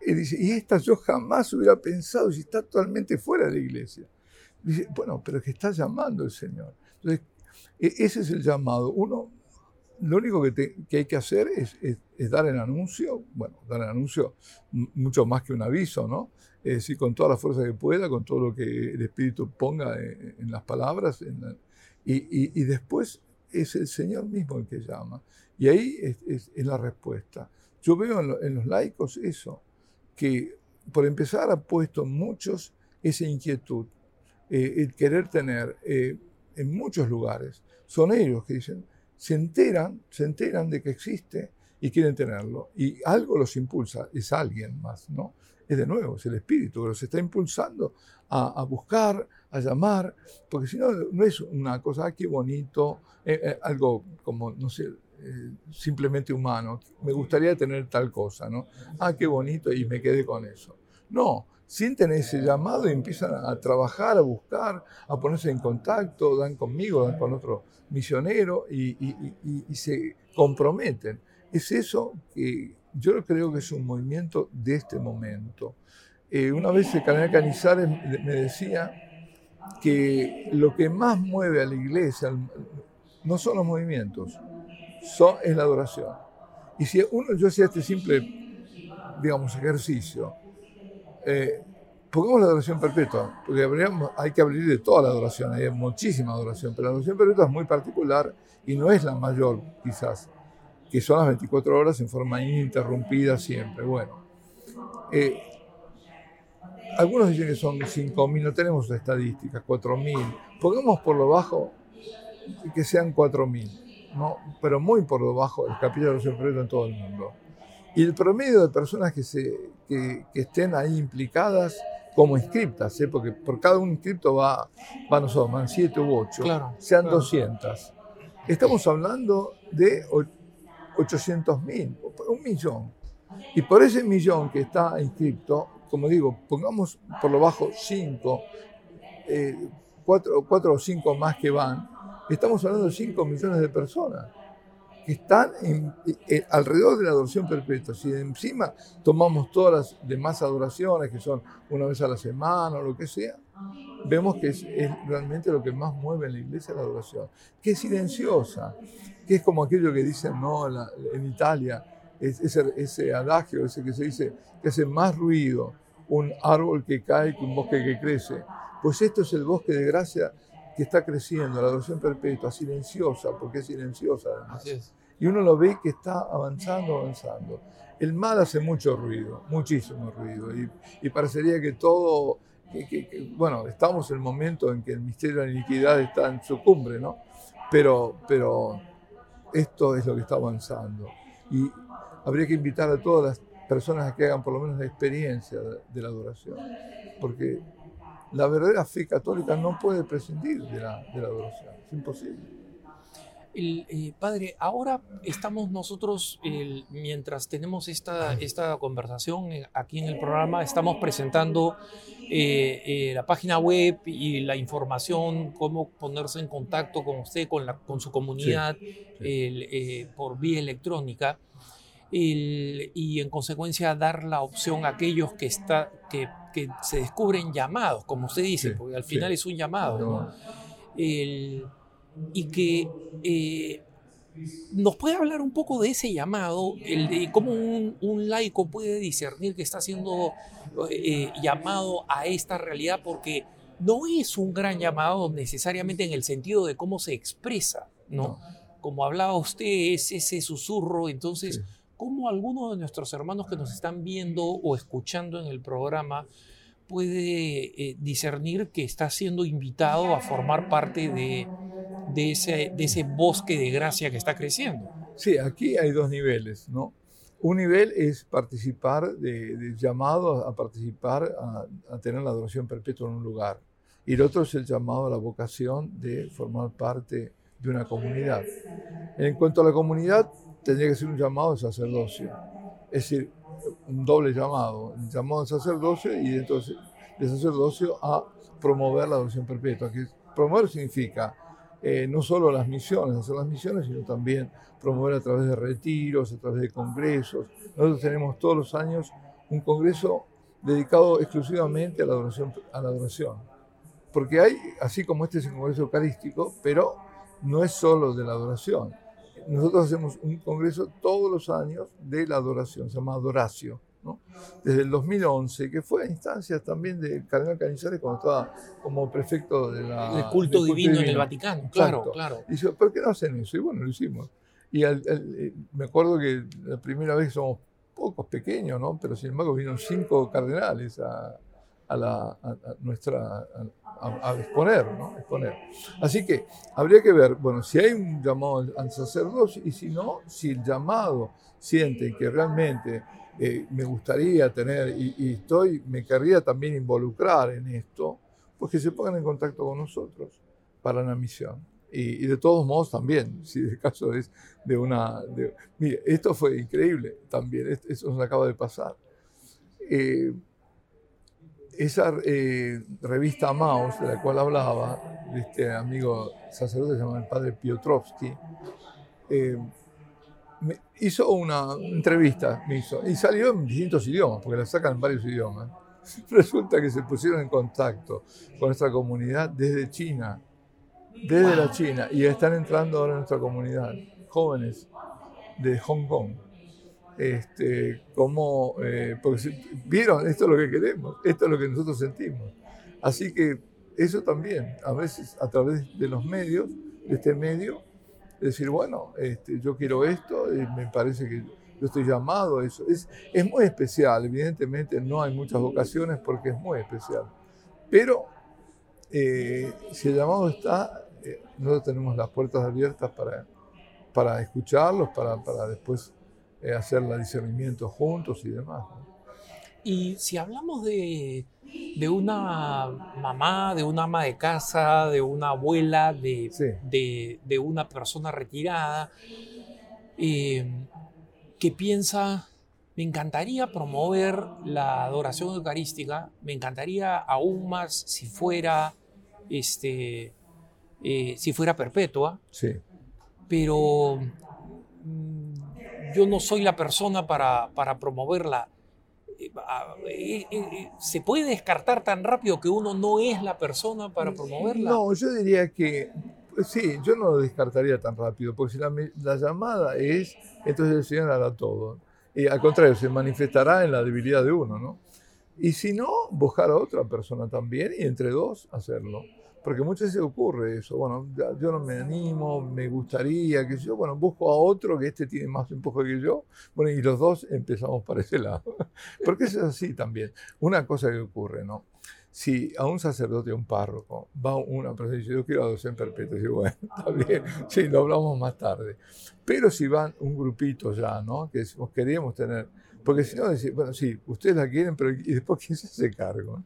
Speaker 2: Y dice, y esta yo jamás hubiera pensado si está totalmente fuera de la iglesia. Dice, bueno, pero es que está llamando el Señor. Entonces, e, ese es el llamado. Uno, lo único que, hay que hacer es, dar el anuncio, bueno, dar el anuncio mucho más que un aviso, ¿no? Es decir, con toda la fuerza que pueda, con todo lo que el Espíritu ponga en, las palabras, y, después es el Señor mismo el que llama. Y ahí es, la respuesta. Yo veo en, los laicos eso, que por empezar ha puesto muchos esa inquietud, eh, el querer tener eh, en muchos lugares. Son ellos que dicen, se enteran, se enteran de que existe y quieren tenerlo. Y algo los impulsa, es alguien más, ¿no? Es de nuevo, es el espíritu que los está impulsando a, buscar, a llamar, porque si no, no es una cosa, ah, qué bonito, eh, eh, algo como, no sé, eh, simplemente humano, me gustaría tener tal cosa, ¿no? Ah, qué bonito, y me quedé con eso. No, sienten ese llamado y empiezan a trabajar, a buscar, a ponerse en contacto, dan conmigo, dan con otro misionero y, se comprometen. Es eso que yo creo que es un movimiento de este momento. Eh, una vez el cardenal Canizares me decía que lo que más mueve a la iglesia no son los movimientos, son, es la adoración. Y si uno, yo hacía este simple, digamos, ejercicio, eh, pongamos la adoración perpetua, porque hay que abrir de toda la adoración, hay muchísima adoración, pero la adoración perpetua es muy particular y no es la mayor, quizás, que son las 24 horas en forma ininterrumpida siempre. Bueno, eh, algunos dicen que son 5.000, no tenemos estadísticas, 4.000. Pongamos por lo bajo que sean 4.000, ¿no? pero muy por lo bajo el capítulo de perpetua en todo el mundo. Y el promedio de personas que, se, que, que estén ahí implicadas como inscriptas, ¿eh? porque por cada un inscripto va, va nosotros, van 7 u 8, sean 200. Estamos hablando de 800 mil, un millón. Y por ese millón que está inscripto, como digo, pongamos por lo bajo 5, 4 eh, o 5 más que van, estamos hablando de 5 millones de personas que están alrededor de la adoración perpetua. Si encima tomamos todas las demás adoraciones, que son una vez a la semana o lo que sea, vemos que es, realmente lo que más mueve en la iglesia la adoración, que es silenciosa, que es como aquello que dicen ¿no? en Italia, ese, ese adagio, ese que se dice que hace más ruido un árbol que cae que un bosque que crece. Pues esto es el bosque de gracia que está creciendo, la adoración perpetua, silenciosa, porque es silenciosa además. Y uno lo ve que está avanzando, avanzando. El mal hace mucho ruido, muchísimo ruido, y, y parecería que todo, que, bueno, estamos en el momento en que el misterio de la iniquidad está en su cumbre, ¿no? Pero, pero esto es lo que está avanzando. Y habría que invitar a todas las personas a que hagan por lo menos la experiencia de la adoración, porque la verdadera fe católica no puede prescindir de la, de la adoración, es imposible.
Speaker 1: El, eh, padre, ahora estamos nosotros, mientras tenemos esta, esta conversación aquí en el programa, estamos presentando eh, eh, la página web y la información, cómo ponerse en contacto con usted, con, la, con su comunidad por vía electrónica. Y en consecuencia dar la opción a aquellos que, está, que, que se descubren llamados, como usted dice, porque al final es un llamado, y que eh, nos puede hablar un poco de ese llamado, el de cómo un, un laico puede discernir que está siendo eh, llamado a esta realidad, porque no es un gran llamado necesariamente en el sentido de cómo se expresa, ¿no? Como hablaba usted, es ese susurro, entonces cómo alguno de nuestros hermanos que nos están viendo o escuchando en el programa puede eh, discernir que está siendo invitado a formar parte de, de, ese, de ese bosque de gracia que está creciendo.
Speaker 2: Sí, aquí hay dos niveles, ¿no? Un nivel es participar, de, llamado a participar, a, tener la adoración perpetua en un lugar. Y el otro es el llamado a la vocación de formar parte de una comunidad. En cuanto a la comunidad, tendría que ser un llamado de sacerdocio. Es decir, un doble llamado, un llamado de sacerdocio y entonces de sacerdocio a promover la adoración perpetua. Que promover significa eh, no solo las misiones, hacer las misiones, sino también promover a través de retiros, a través de congresos. Nosotros tenemos todos los años un congreso dedicado exclusivamente a la adoración. A la adoración. Porque hay, así como este es un congreso eucarístico, pero no es solo de la adoración nosotros hacemos un congreso todos los años de la adoración, se llama Adoracio, ¿no? desde el 2011, que fue a instancias también del cardenal Canizares cuando estaba como prefecto de la,
Speaker 1: del culto, divino, en el Vaticano. Claro, claro.
Speaker 2: Y dice, ¿por qué no hacen eso? Y bueno, lo hicimos. Y eh, me acuerdo que la primera vez somos pocos, pequeños, ¿no? pero sin embargo vinieron cinco cardenales a, a, la, nuestra, a, exponer, ¿no? exponer. Así que habría que ver, bueno, si hay un llamado al sacerdocio y si no, si el llamado siente que realmente eh, me gustaría tener y, estoy, me querría también involucrar en esto, pues que se pongan en contacto con nosotros para una misión. Y, de todos modos también, si el caso es de una... mire, esto fue increíble también, eso nos acaba de pasar. Eh, esa eh, revista Maus, de la cual hablaba, de este amigo sacerdote llamado el padre Piotrowski, eh, me hizo una entrevista, me hizo, y salió en distintos idiomas, porque la sacan en varios idiomas. Resulta que se pusieron en contacto con nuestra comunidad desde China, desde la China, y están entrando ahora en nuestra comunidad jóvenes de Hong Kong este, como, eh, porque vieron, esto es lo que queremos, esto es lo que nosotros sentimos. Así que eso también, a veces a través de los medios, de este medio, decir, bueno, este, yo quiero esto, y me parece que yo estoy llamado a eso. Es, es muy especial, evidentemente no hay muchas vocaciones porque es muy especial. Pero eh, si el llamado está, eh, nosotros tenemos las puertas abiertas para, para escucharlos, para, para después eh, hacer el discernimiento juntos y demás.
Speaker 1: Y si hablamos de, de, una mamá, de una ama de casa, de una abuela, de, de, de una persona retirada, eh, que piensa, me encantaría promover la adoración eucarística, me encantaría aún más si fuera, este, eh, si fuera perpetua,
Speaker 2: sí.
Speaker 1: pero yo no soy la persona para, para promoverla. Eh, ¿Se puede descartar tan rápido que uno no es la persona para promoverla?
Speaker 2: No, yo diría que sí, yo no lo descartaría tan rápido, porque si la, la llamada es, entonces el Señor hará todo. Y al contrario, se manifestará en la debilidad de uno, ¿no? Y si no, buscar a otra persona también y entre dos hacerlo. Porque muchas veces ocurre eso, bueno, yo no me animo, me gustaría, que yo, bueno, busco a otro que este tiene más empuje que yo, bueno, y los dos empezamos para ese lado. Porque eso es así también. Una cosa que ocurre, ¿no? Si a un sacerdote, a un párroco, va una persona y dice, yo quiero adopción perpetua, y digo, bueno, está bien, sí, lo hablamos más tarde. Pero si van un grupito ya, ¿no? Que decimos, queríamos tener, porque si no, decir, bueno, sí, ustedes la quieren, pero ¿y después quién se hace cargo?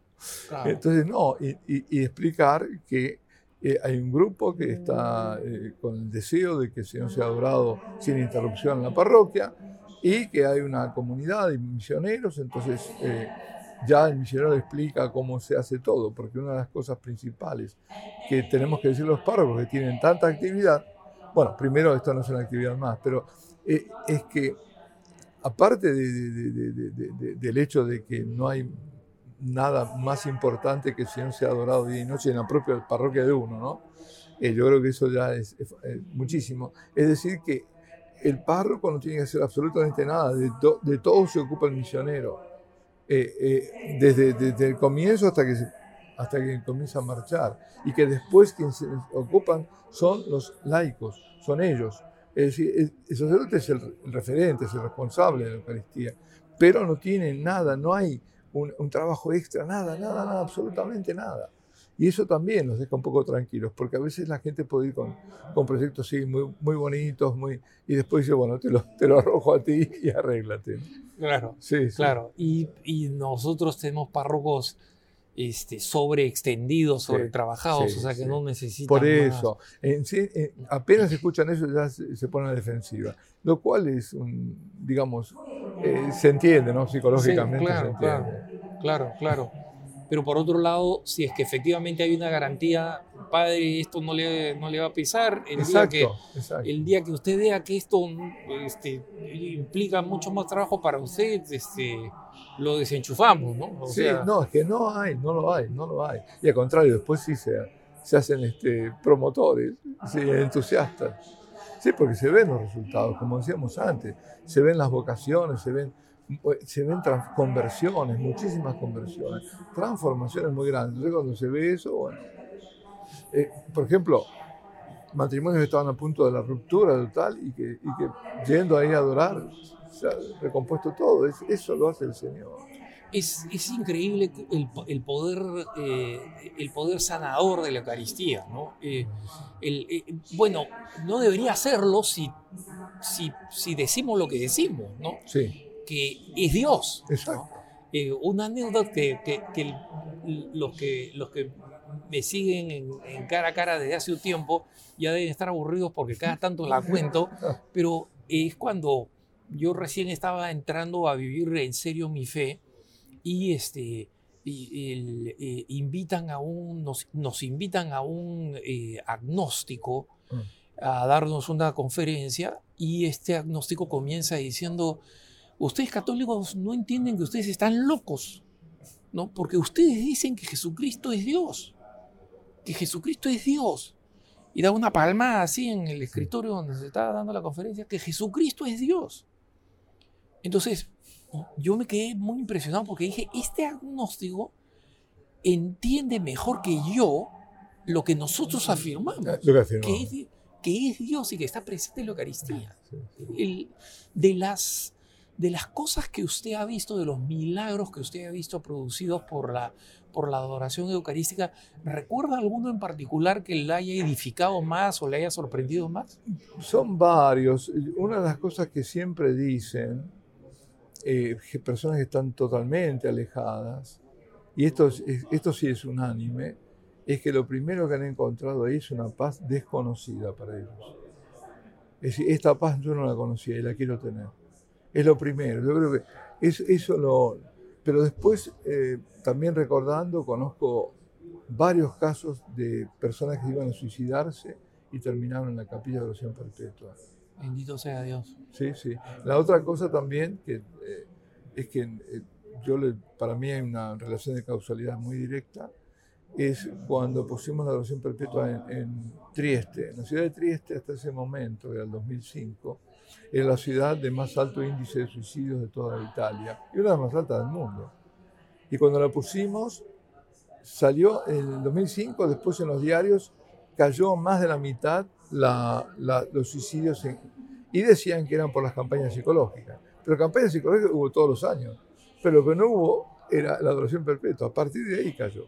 Speaker 2: Entonces, no, y, explicar que eh, hay un grupo que está eh, con el deseo de que el Señor sea adorado sin interrupción en la parroquia y que hay una comunidad de misioneros, entonces eh, ya el misionero explica cómo se hace todo, porque una de las cosas principales que tenemos que decir los párrocos que tienen tanta actividad, bueno, primero esto no es una actividad más, pero es que aparte del hecho de que no hay nada más importante que el Señor sea adorado día y noche en la propia parroquia de uno, ¿no? Eh, yo creo que eso ya es, muchísimo. Es decir, que el párroco no tiene que hacer absolutamente nada, de, todo se ocupa el misionero, eh, eh, desde, desde, el comienzo hasta que, hasta que comienza a marchar, y que después quienes se ocupan son los laicos, son ellos. Es decir, el, el sacerdote es el, el referente, es el responsable de la Eucaristía, pero no tiene nada, no hay un, trabajo extra, nada, nada, nada, absolutamente nada. Y eso también nos deja un poco tranquilos, porque a veces la gente puede ir con, con proyectos sí, muy, muy bonitos, muy, y después dice, bueno, te lo, te lo arrojo a ti y arréglate.
Speaker 1: Claro, sí, claro. Y, y, nosotros tenemos párrocos este, sobreextendidos, sobretrabajados, o sea que no necesitan.
Speaker 2: Por eso, en, apenas escuchan eso ya se, ponen a la defensiva, lo cual es, un, digamos, eh, se entiende, ¿no? Psicológicamente
Speaker 1: claro,
Speaker 2: se entiende.
Speaker 1: Claro, claro, claro. Pero por otro lado, si es que efectivamente hay una garantía, padre, esto no le, no le va a pisar, el, día que, el día que usted vea que esto este, implica mucho más trabajo para usted, este, lo desenchufamos, ¿no?
Speaker 2: sí, no, es que no hay, no lo hay, no lo hay. Y al contrario, después sí se, se hacen este, promotores, sí, entusiastas. Sí, porque se ven los resultados, como decíamos antes, se ven las vocaciones, se ven, se ven conversiones, muchísimas conversiones, transformaciones muy grandes. Entonces cuando se ve eso, bueno, eh, por ejemplo, matrimonios que estaban a punto de la ruptura total y que, y que yendo ahí a adorar, se ha recompuesto todo. eso lo hace el Señor.
Speaker 1: Es, es increíble el, el poder, eh, el poder sanador de la Eucaristía. ¿no? Eh, el, eh, bueno, no debería hacerlo si, si, si, decimos lo que decimos, ¿no?
Speaker 2: Sí.
Speaker 1: que es Dios.
Speaker 2: Exacto.
Speaker 1: una anécdota que, que, que, los que los que me siguen en, en, cara a cara desde hace un tiempo ya deben estar aburridos porque cada tanto la cuento, pero es cuando yo recién estaba entrando a vivir en serio mi fe y este, y, invitan a un, nos, nos invitan a un agnóstico mm. a darnos una conferencia y este agnóstico comienza diciendo, ustedes católicos no entienden que ustedes están locos, ¿no? Porque ustedes dicen que Jesucristo es Dios, que Jesucristo es Dios. Y da una palma así en el escritorio donde se estaba dando la conferencia, que Jesucristo es Dios. Entonces, yo me quedé muy impresionado porque dije, este agnóstico entiende mejor que yo lo que nosotros afirmamos, que, es, Dios y que está presente en la Eucaristía. de las de las cosas que usted ha visto, de los milagros que usted ha visto producidos por la, por la adoración eucarística, ¿recuerda alguno en particular que le haya edificado más o le haya sorprendido más?
Speaker 2: Son varios. Una de las cosas que siempre dicen eh, personas que están totalmente alejadas, y esto, esto sí es unánime, es que lo primero que han encontrado ahí es una paz desconocida para ellos. Es decir, esta paz yo no la conocía y la quiero tener. Es lo primero. Yo creo que es, eso lo... Pero después, eh, también recordando, conozco varios casos de personas que iban a suicidarse y terminaron en la capilla de oración perpetua.
Speaker 1: Bendito sea Dios.
Speaker 2: Sí, sí. La otra cosa también que eh, es que eh, yo le, para mí hay una relación de causalidad muy directa es cuando pusimos la oración perpetua en, en, Trieste. En la ciudad de Trieste hasta ese momento, era el 2005, era la ciudad de más alto índice de suicidios de toda Italia y una de las más altas del mundo. Y cuando la pusimos, salió en el 2005, después en los diarios, cayó más de la mitad los suicidios y decían que eran por las campañas psicológicas. Pero campañas psicológicas hubo todos los años. Pero lo que no hubo era la adoración perpetua. A partir de ahí cayó.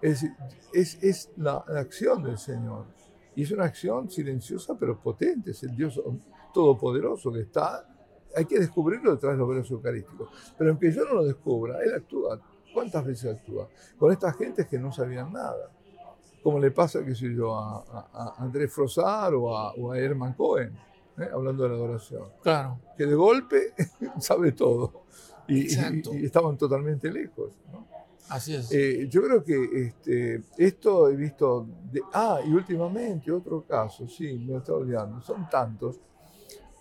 Speaker 2: Es, es, es la, acción del Señor. Y es una acción silenciosa pero potente. Es el Dios todopoderoso que está. Hay que descubrirlo detrás de los velos eucarísticos. Pero aunque yo no lo descubra, Él actúa. ¿Cuántas veces actúa? Con estas gentes que no sabían nada como le pasa, qué sé yo, a, Andrés Frosar o a, o Herman Cohen, ¿eh? hablando de la adoración.
Speaker 1: Claro.
Speaker 2: Que de golpe sabe todo. Y, estaban totalmente lejos.
Speaker 1: Así es.
Speaker 2: Eh, yo creo que este, esto he visto. ah, y últimamente, otro caso, sí, me lo estaba olvidando, son tantos.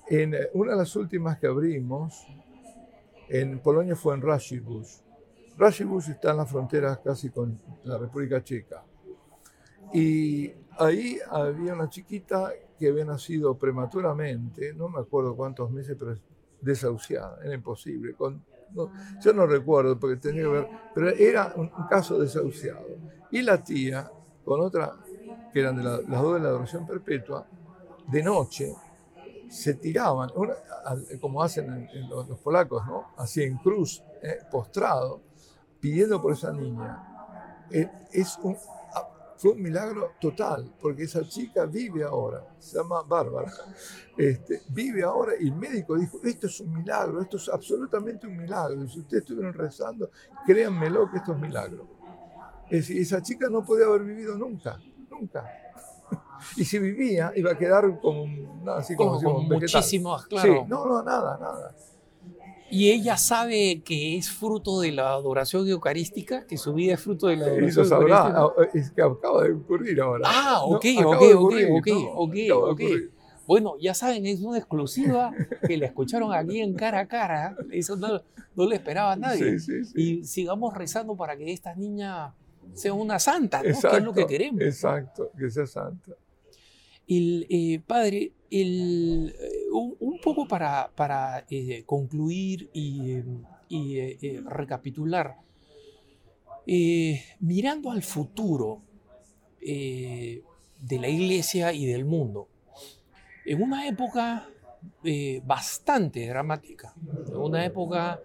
Speaker 2: En eh, una de las últimas que abrimos, en Polonia fue en Rashibus. Rashibus está en la frontera casi con la República Checa. Y ahí había una chiquita que había nacido prematuramente, no me acuerdo cuántos meses, pero desahuciada, era imposible. Con, yo no recuerdo porque tenía que ver, pero era un, caso desahuciado. Y la tía, con otra, que eran de las dos de la adoración perpetua, de noche se tiraban, como hacen los, polacos, ¿no? así en cruz, eh, postrado, pidiendo por esa niña. Eh, es un, fue un milagro total, porque esa chica vive ahora, se llama Bárbara, este, vive ahora y el médico dijo, esto es un milagro, esto es absolutamente un milagro. Y si ustedes estuvieron rezando, créanmelo que esto es milagro. Es decir, esa chica no podía haber vivido nunca, nunca. Y si vivía, iba a quedar como, así como,
Speaker 1: como, muchísimos, claro.
Speaker 2: Sí, no, no, nada, nada.
Speaker 1: Y ella sabe que es fruto de la adoración eucarística, que su vida es fruto de la adoración Eso eucarística.
Speaker 2: Ah, es que acaba de ocurrir ahora.
Speaker 1: Ah, ok, ok, ok, ok, ok, ok. Bueno, ya saben, es una exclusiva que la escucharon aquí en cara a cara. Eso no, no le esperaba a nadie.
Speaker 2: Sí, sí,
Speaker 1: y sigamos rezando para que esta niña sea una santa, ¿no? que es lo que queremos.
Speaker 2: Exacto, que sea santa.
Speaker 1: El, eh, padre, el, eh, un, poco para, para eh, concluir y, recapitular, mirando al futuro de la iglesia y del mundo, en una época bastante dramática, en una época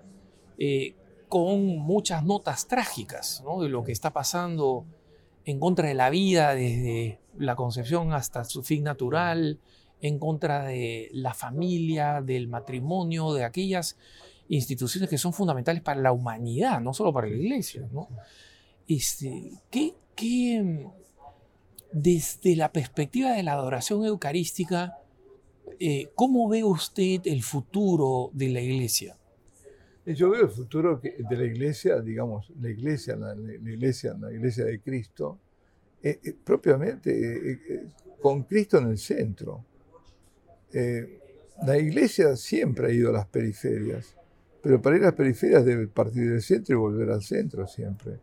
Speaker 1: con muchas notas trágicas de lo que está pasando en contra de la vida desde la concepción hasta su fin natural, en contra de la familia, del matrimonio, de aquellas instituciones que son fundamentales para la humanidad, no solo para la iglesia. ¿no? Este, ¿qué, desde la perspectiva de la adoración eucarística, eh, ¿cómo ve usted el futuro de la iglesia?
Speaker 2: Yo veo el futuro de la iglesia, digamos, la iglesia, la, iglesia, la iglesia de Cristo, eh, eh, propiamente con Cristo en el centro. La iglesia siempre ha ido a las periferias, pero para ir a las periferias debe partir del centro y volver al centro siempre.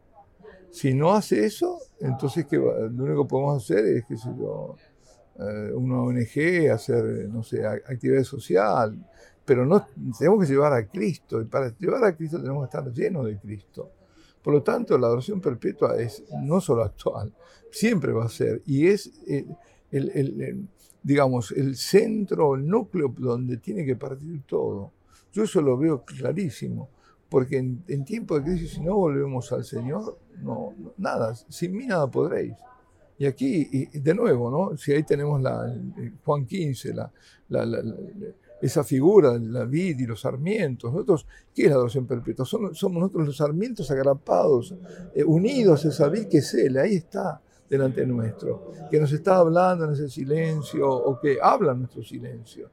Speaker 2: Si no hace eso, entonces ¿qué lo único que podemos hacer es, qué sé yo, una ONG, hacer, no sé, actividad social, pero no, tenemos que llevar a Cristo, y para llevar a Cristo tenemos que estar llenos de Cristo. Por lo tanto, la adoración perpetua es no solo actual, siempre va a ser, y es el, digamos, el centro, el núcleo donde tiene que partir todo. Yo eso lo veo clarísimo, porque en, en tiempo de crisis, si no volvemos al Señor, no, nada, sin mí nada podréis. Y aquí, de nuevo, ¿no? Si ahí tenemos la, Juan 15, la, la esa figura, la vid y los sarmientos. Nosotros, ¿qué es la adoración perpetua? Somos, nosotros los sarmientos agrapados, eh, unidos a esa vid que es Él, ahí está delante nuestro, que nos está hablando en ese silencio o que habla en nuestro silencio.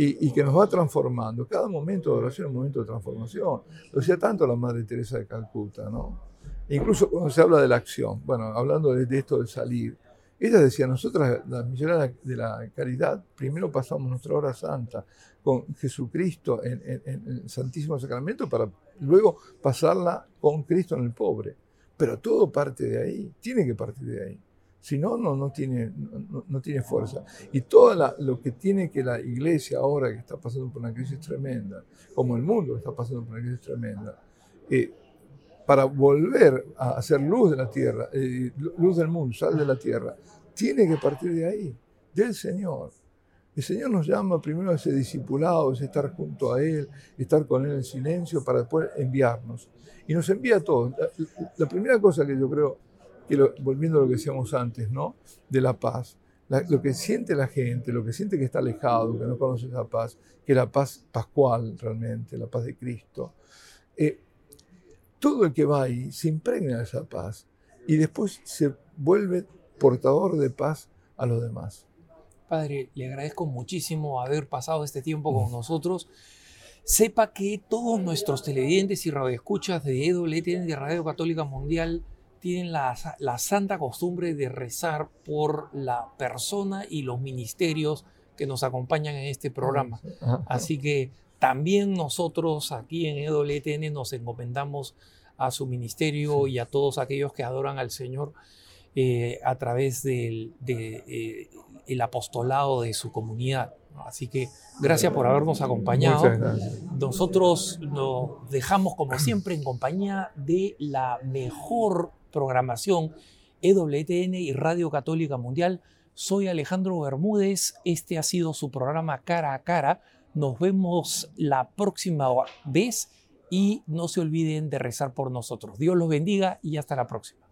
Speaker 2: Y, que nos va transformando. Cada momento de oración es un momento de transformación. Lo decía tanto la Madre Teresa de Calcuta, ¿no? incluso cuando se habla de la acción, bueno, hablando de, de esto de salir, ella decía, nosotras, las misioneras de la caridad, primero pasamos nuestra hora santa con Jesucristo en, el Santísimo Sacramento para luego pasarla con Cristo en el pobre. Pero todo parte de ahí, tiene que partir de ahí. Si no, no, tiene, no, tiene fuerza. Y todo lo que tiene que la iglesia ahora que está pasando por una crisis tremenda, como el mundo está pasando por una crisis tremenda, eh, para volver a hacer luz de la tierra, eh, luz del mundo, sal de la tierra, tiene que partir de ahí, del Señor. El Señor nos llama primero a ese discipulado, a estar junto a Él, estar con Él en silencio para después enviarnos. Y nos envía a todos. La, primera cosa que yo creo, que volviendo a lo que decíamos antes, ¿no? De la paz. lo que siente la gente, lo que siente que está alejado, que no conoce esa paz, que es la paz pascual realmente, la paz de Cristo. Eh, todo el que va ahí se impregna de esa paz y después se vuelve portador de paz a los demás.
Speaker 1: Padre, le agradezco muchísimo haber pasado este tiempo con nosotros. Sepa que todos nuestros televidentes y radioescuchas de EWTN de Radio Católica Mundial tienen la, la, santa costumbre de rezar por la persona y los ministerios que nos acompañan en este programa. Así que también nosotros aquí en EWTN nos encomendamos a su ministerio y a todos aquellos que adoran al Señor eh, a través del de, eh, el apostolado de su comunidad. Así que gracias por habernos acompañado. Nosotros nos dejamos como siempre en compañía de la mejor programación EWTN y Radio Católica Mundial. Soy Alejandro Bermúdez, este ha sido su programa Cara a Cara nos vemos la próxima vez y no se olviden de rezar por nosotros. Dios los bendiga y hasta la próxima.